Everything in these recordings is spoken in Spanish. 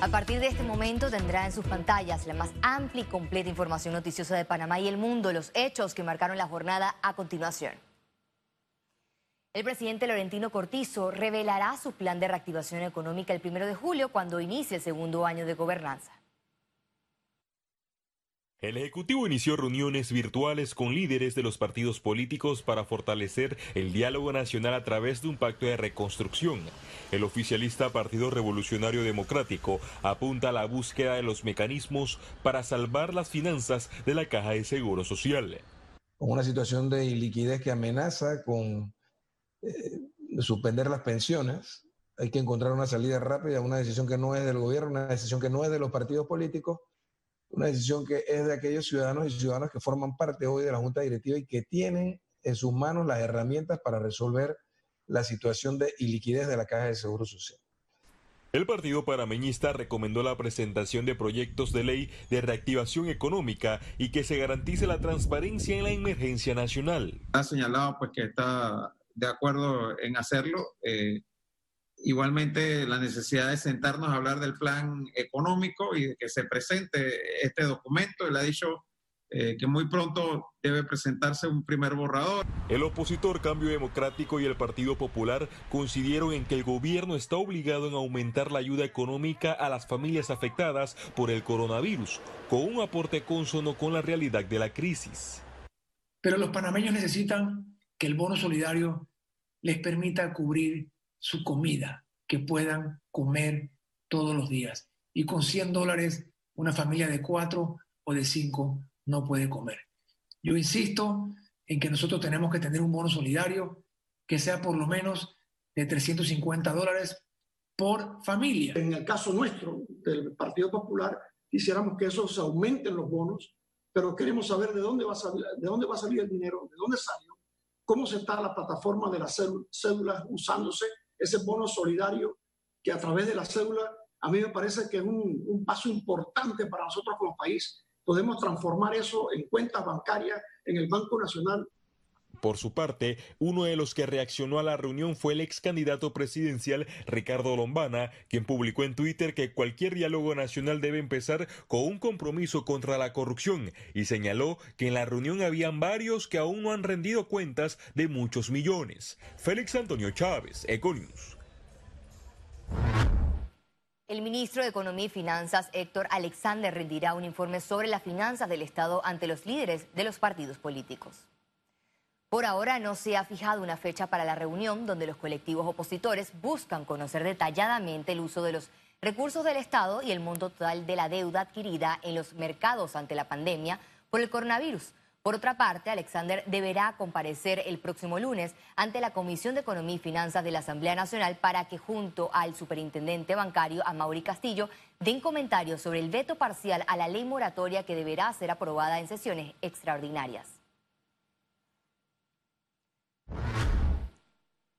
A partir de este momento tendrá en sus pantallas la más amplia y completa información noticiosa de Panamá y el mundo, los hechos que marcaron la jornada a continuación. El presidente Laurentino Cortizo revelará su plan de reactivación económica el primero de julio cuando inicie el segundo año de gobernanza. El Ejecutivo inició reuniones virtuales con líderes de los partidos políticos para fortalecer el diálogo nacional a través de un pacto de reconstrucción. El oficialista Partido Revolucionario Democrático apunta a la búsqueda de los mecanismos para salvar las finanzas de la Caja de Seguro Social. Con una situación de iliquidez que amenaza con eh, suspender las pensiones, hay que encontrar una salida rápida, una decisión que no es del gobierno, una decisión que no es de los partidos políticos una decisión que es de aquellos ciudadanos y ciudadanas que forman parte hoy de la Junta Directiva y que tienen en sus manos las herramientas para resolver la situación de iliquidez de la Caja de Seguro Social. El Partido Panameñista recomendó la presentación de proyectos de ley de reactivación económica y que se garantice la transparencia en la emergencia nacional. Ha señalado pues que está de acuerdo en hacerlo. Eh, Igualmente, la necesidad de sentarnos a hablar del plan económico y de que se presente este documento. Él ha dicho eh, que muy pronto debe presentarse un primer borrador. El opositor Cambio Democrático y el Partido Popular coincidieron en que el gobierno está obligado en aumentar la ayuda económica a las familias afectadas por el coronavirus, con un aporte consono con la realidad de la crisis. Pero los panameños necesitan que el bono solidario les permita cubrir su comida, que puedan comer todos los días. Y con 100 dólares, una familia de cuatro o de cinco no puede comer. Yo insisto en que nosotros tenemos que tener un bono solidario que sea por lo menos de 350 dólares por familia. En el caso nuestro, del Partido Popular, quisiéramos que esos aumenten los bonos, pero queremos saber de dónde va a salir, de dónde va a salir el dinero, de dónde salió, cómo se está la plataforma de las cédulas usándose ese bono solidario que a través de la cédula, a mí me parece que es un, paso importante para nosotros como país. Podemos transformar eso en cuentas bancarias en el Banco Nacional por su parte, uno de los que reaccionó a la reunión fue el ex candidato presidencial Ricardo Lombana, quien publicó en Twitter que cualquier diálogo nacional debe empezar con un compromiso contra la corrupción y señaló que en la reunión habían varios que aún no han rendido cuentas de muchos millones. Félix Antonio Chávez, Econius. El ministro de Economía y Finanzas, Héctor Alexander, rendirá un informe sobre las finanzas del Estado ante los líderes de los partidos políticos. Por ahora no se ha fijado una fecha para la reunión donde los colectivos opositores buscan conocer detalladamente el uso de los recursos del Estado y el monto total de la deuda adquirida en los mercados ante la pandemia por el coronavirus. Por otra parte, Alexander deberá comparecer el próximo lunes ante la Comisión de Economía y Finanzas de la Asamblea Nacional para que junto al superintendente bancario, a Mauri Castillo, den comentarios sobre el veto parcial a la ley moratoria que deberá ser aprobada en sesiones extraordinarias.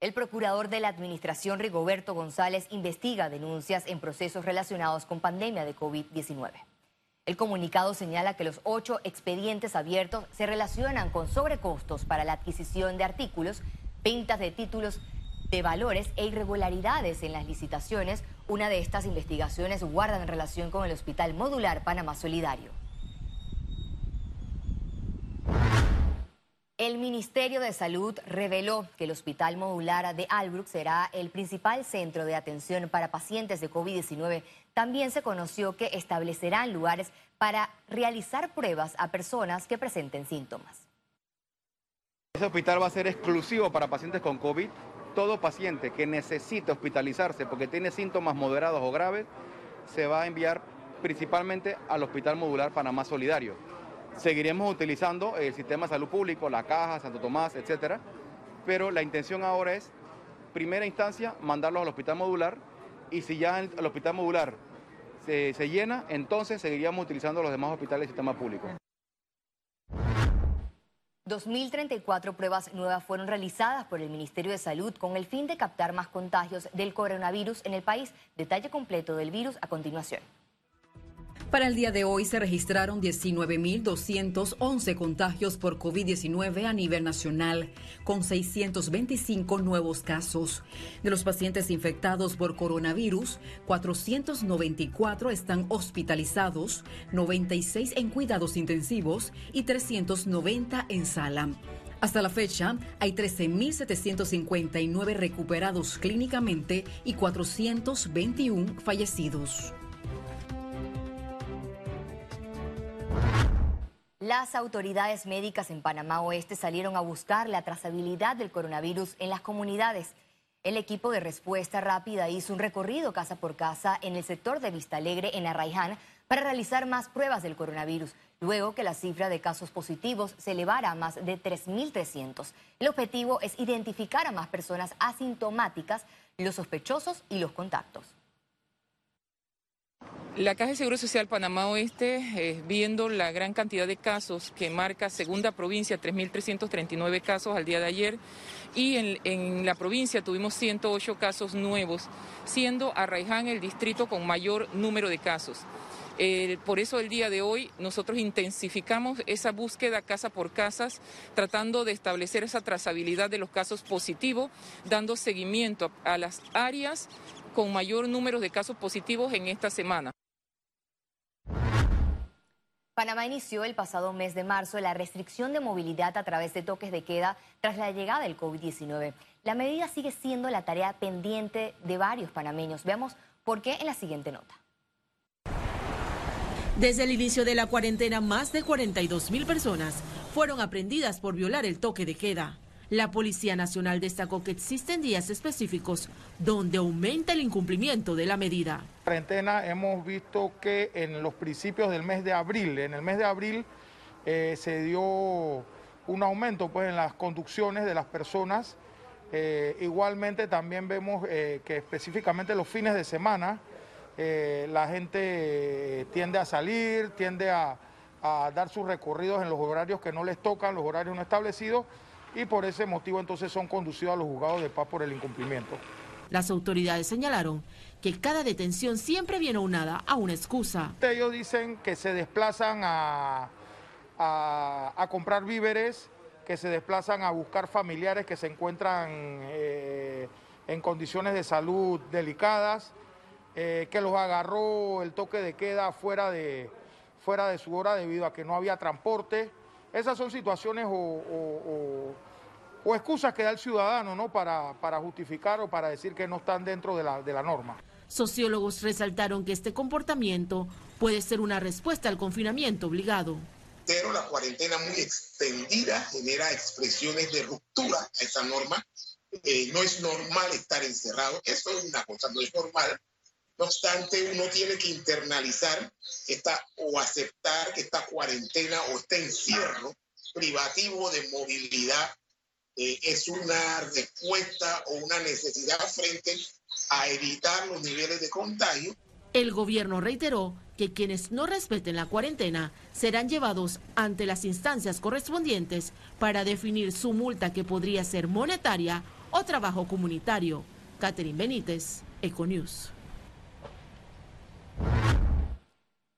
El procurador de la Administración, Rigoberto González, investiga denuncias en procesos relacionados con pandemia de COVID-19. El comunicado señala que los ocho expedientes abiertos se relacionan con sobrecostos para la adquisición de artículos, ventas de títulos de valores e irregularidades en las licitaciones. Una de estas investigaciones guarda en relación con el Hospital Modular Panamá Solidario. El Ministerio de Salud reveló que el Hospital Modular de Albrook será el principal centro de atención para pacientes de COVID-19. También se conoció que establecerán lugares para realizar pruebas a personas que presenten síntomas. Ese hospital va a ser exclusivo para pacientes con COVID. Todo paciente que necesite hospitalizarse porque tiene síntomas moderados o graves se va a enviar principalmente al Hospital Modular Panamá Solidario Seguiremos utilizando el sistema de salud público, la caja, Santo Tomás, etcétera, pero la intención ahora es, primera instancia, mandarlos al hospital modular y si ya el hospital modular se, se llena, entonces seguiríamos utilizando los demás hospitales del sistema público. 2.034 pruebas nuevas fueron realizadas por el Ministerio de Salud con el fin de captar más contagios del coronavirus en el país. Detalle completo del virus a continuación. Para el día de hoy se registraron 19.211 contagios por COVID-19 a nivel nacional, con 625 nuevos casos. De los pacientes infectados por coronavirus, 494 están hospitalizados, 96 en cuidados intensivos y 390 en sala. Hasta la fecha, hay 13.759 recuperados clínicamente y 421 fallecidos. Las autoridades médicas en Panamá Oeste salieron a buscar la trazabilidad del coronavirus en las comunidades. El equipo de respuesta rápida hizo un recorrido casa por casa en el sector de Vista Alegre, en Arraiján, para realizar más pruebas del coronavirus, luego que la cifra de casos positivos se elevara a más de 3.300. El objetivo es identificar a más personas asintomáticas, los sospechosos y los contactos. La Caja de Seguro Social Panamá Oeste, eh, viendo la gran cantidad de casos que marca segunda provincia, 3.339 casos al día de ayer, y en, la provincia tuvimos 108 casos nuevos, siendo Arraiján el distrito con mayor número de casos. Por eso el día de hoy nosotros intensificamos esa búsqueda casa por casa, tratando de establecer esa trazabilidad de los casos positivos, dando seguimiento a las áreas con mayor número de casos positivos en esta semana. Panamá inició el pasado mes de marzo la restricción de movilidad a través de toques de queda tras la llegada del COVID-19. La medida sigue siendo la tarea pendiente de varios panameños. Veamos por qué en la siguiente nota. Desde el inicio de la cuarentena, más de 42 mil personas fueron aprendidas por violar el toque de queda. La Policía Nacional destacó que existen días específicos donde aumenta el incumplimiento de la medida. Cuarentena hemos visto que en los principios del mes de abril, en el mes de abril eh, se dio un aumento pues, en las conducciones de las personas. Eh, igualmente también vemos eh, que específicamente los fines de semana la gente tiende a salir, tiende a dar sus recorridos en los horarios que no les tocan, los horarios no establecidos y por ese motivo entonces son conducidos a los juzgados de paz por el incumplimiento. Las autoridades señalaron que cada detención siempre viene unada a una excusa. Ellos dicen que se desplazan a, a, comprar víveres, que se desplazan a buscar familiares que se encuentran eh, en condiciones de salud delicadas, eh, que los agarró el toque de queda fuera de, fuera de su hora debido a que no había transporte. Esas son situaciones o, excusas que da el ciudadano ¿no? para, para, justificar o para decir que no están dentro de la, de la norma. Sociólogos resaltaron que este comportamiento puede ser una respuesta al confinamiento obligado. Pero la cuarentena muy extendida genera expresiones de ruptura a esa norma. Eh, no es normal estar encerrado, eso es una cosa, no es normal. No obstante, uno tiene que internalizar esta, o aceptar que esta cuarentena o este encierro privativo de movilidad eh, es una respuesta o una necesidad frente a evitar los niveles de contagio. El gobierno reiteró que quienes no respeten la cuarentena serán llevados ante las instancias correspondientes para definir su multa que podría ser monetaria o trabajo comunitario. Catherine Benítez, Econews.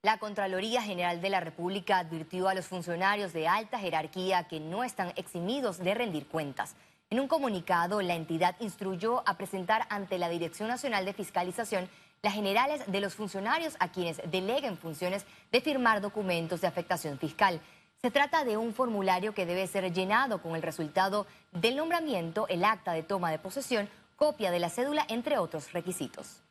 La Contraloría General de la República advirtió a los funcionarios de alta jerarquía que no están eximidos de rendir cuentas. En un comunicado, la entidad instruyó a presentar ante la Dirección Nacional de Fiscalización las generales de los funcionarios a quienes deleguen funciones de firmar documentos de afectación fiscal. Se trata de un formulario que debe ser llenado con el resultado del nombramiento, el acta de toma de posesión, copia de la cédula, entre otros requisitos.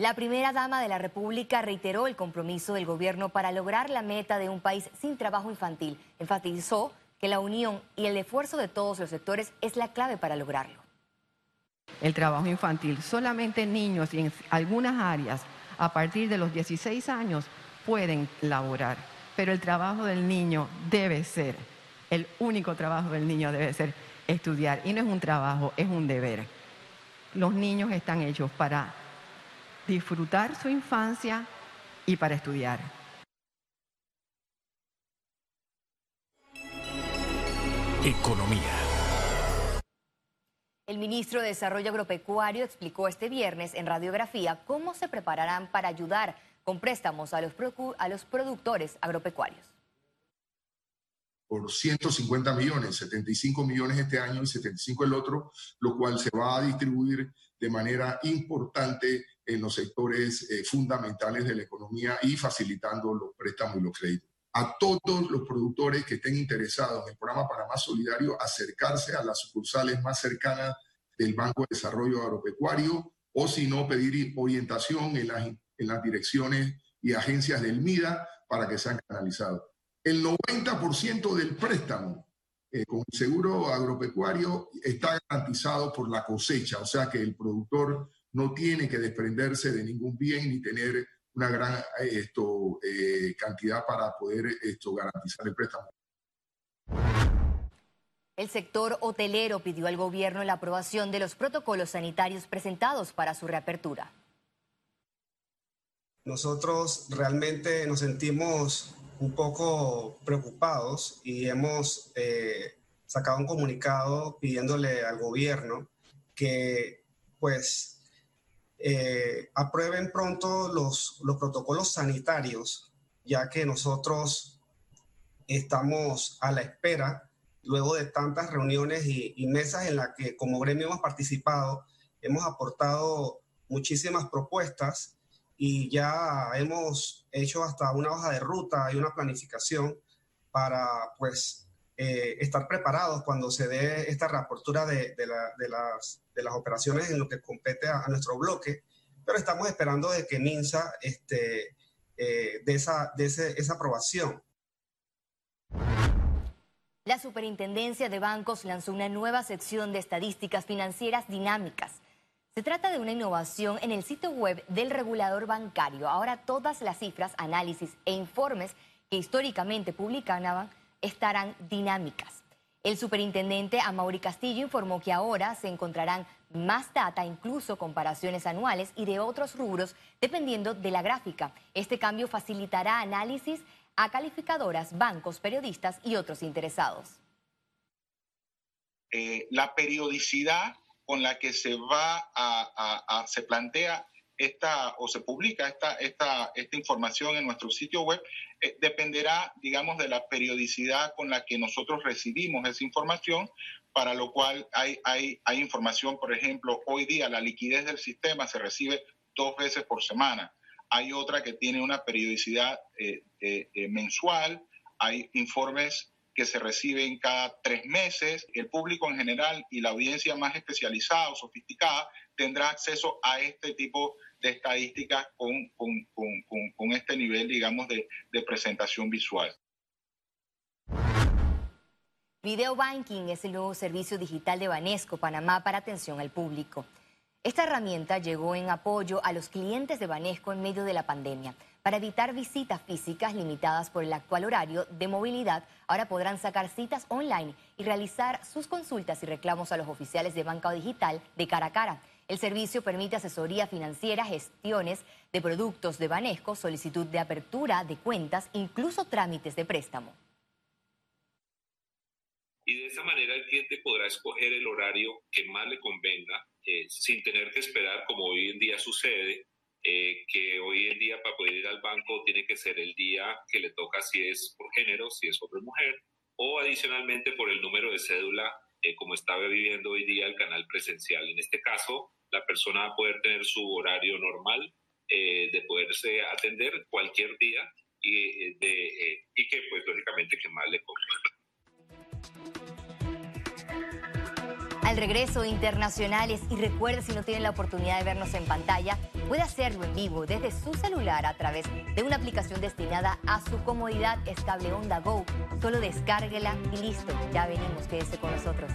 La primera dama de la República reiteró el compromiso del gobierno para lograr la meta de un país sin trabajo infantil. Enfatizó que la unión y el esfuerzo de todos los sectores es la clave para lograrlo. El trabajo infantil, solamente niños y en algunas áreas a partir de los 16 años pueden laborar, pero el trabajo del niño debe ser, el único trabajo del niño debe ser estudiar y no es un trabajo, es un deber. Los niños están hechos para disfrutar su infancia y para estudiar. Economía. El ministro de Desarrollo Agropecuario explicó este viernes en Radiografía cómo se prepararán para ayudar con préstamos a los, a los productores agropecuarios. Por 150 millones, 75 millones este año y 75 el otro, lo cual se va a distribuir de manera importante en los sectores eh, fundamentales de la economía y facilitando los préstamos y los créditos a todos los productores que estén interesados en el programa Panamá Solidario acercarse a las sucursales más cercanas del Banco de Desarrollo Agropecuario o si no pedir orientación en las, en las direcciones y agencias del MIDA para que sean canalizados. El 90% del préstamo eh, con seguro agropecuario está garantizado por la cosecha, o sea que el productor no tiene que desprenderse de ningún bien ni tener una gran esto, eh, cantidad para poder esto, garantizar el préstamo. El sector hotelero pidió al gobierno la aprobación de los protocolos sanitarios presentados para su reapertura. Nosotros realmente nos sentimos un poco preocupados y hemos eh, sacado un comunicado pidiéndole al gobierno que pues eh, aprueben pronto los, los protocolos sanitarios, ya que nosotros estamos a la espera, luego de tantas reuniones y, mesas en las que como gremio hemos participado, hemos aportado muchísimas propuestas y ya hemos hecho hasta una hoja de ruta y una planificación para pues eh, estar preparados cuando se dé esta reapertura de, de, las, de, las, operaciones en lo que compete a, nuestro bloque, pero estamos esperando de que MINSA este, eh, esa, de esa aprobación. La Superintendencia de Bancos lanzó una nueva sección de estadísticas financieras dinámicas. Se trata de una innovación en el sitio web del regulador bancario. Ahora todas las cifras, análisis e informes que históricamente publicaban estarán dinámicas. El superintendente Amaury Castillo informó que ahora se encontrarán más data, incluso comparaciones anuales y de otros rubros, dependiendo de la gráfica. Este cambio facilitará análisis a calificadoras, bancos, periodistas y otros interesados. Eh, la periodicidad con la que se va a se plantea esta o se publica esta, esta, esta información en nuestro sitio web eh, dependerá, digamos, de la periodicidad con la que nosotros recibimos esa información, para lo cual hay, hay, hay información, por ejemplo, hoy día la liquidez del sistema se recibe dos veces por semana. Hay otra que tiene una periodicidad eh, eh, mensual, hay informes que se reciben cada tres meses. El público en general y la audiencia más especializada o sofisticada tendrá acceso a este tipo de estadísticas con, con, con, con este nivel, digamos, de, de presentación visual. Video Banking es el nuevo servicio digital de Banesco Panamá para atención al público. Esta herramienta llegó en apoyo a los clientes de Banesco en medio de la pandemia. Para evitar visitas físicas limitadas por el actual horario de movilidad, ahora podrán sacar citas online y realizar sus consultas y reclamos a los oficiales de banca digital de cara a cara. El servicio permite asesoría financiera, gestiones de productos de Banesco, solicitud de apertura de cuentas, incluso trámites de préstamo. Y de esa manera el cliente podrá escoger el horario que más le convenga, eh, sin tener que esperar, como hoy en día sucede, eh, que hoy en día para poder ir al banco tiene que ser el día que le toca si es por género, si es hombre o mujer, o adicionalmente por el número de cédula, eh, como estaba viviendo hoy día el canal presencial. En este caso, la persona va a poder tener su horario normal eh, de poderse atender cualquier día y, eh, de, eh, y que pues lógicamente que más le convenga. Al regreso internacionales y recuerde si no tienen la oportunidad de vernos en pantalla, puede hacerlo en vivo desde su celular a través de una aplicación destinada a su comodidad estable Onda Go. Solo descárguela y listo, ya venimos, quédese con nosotros.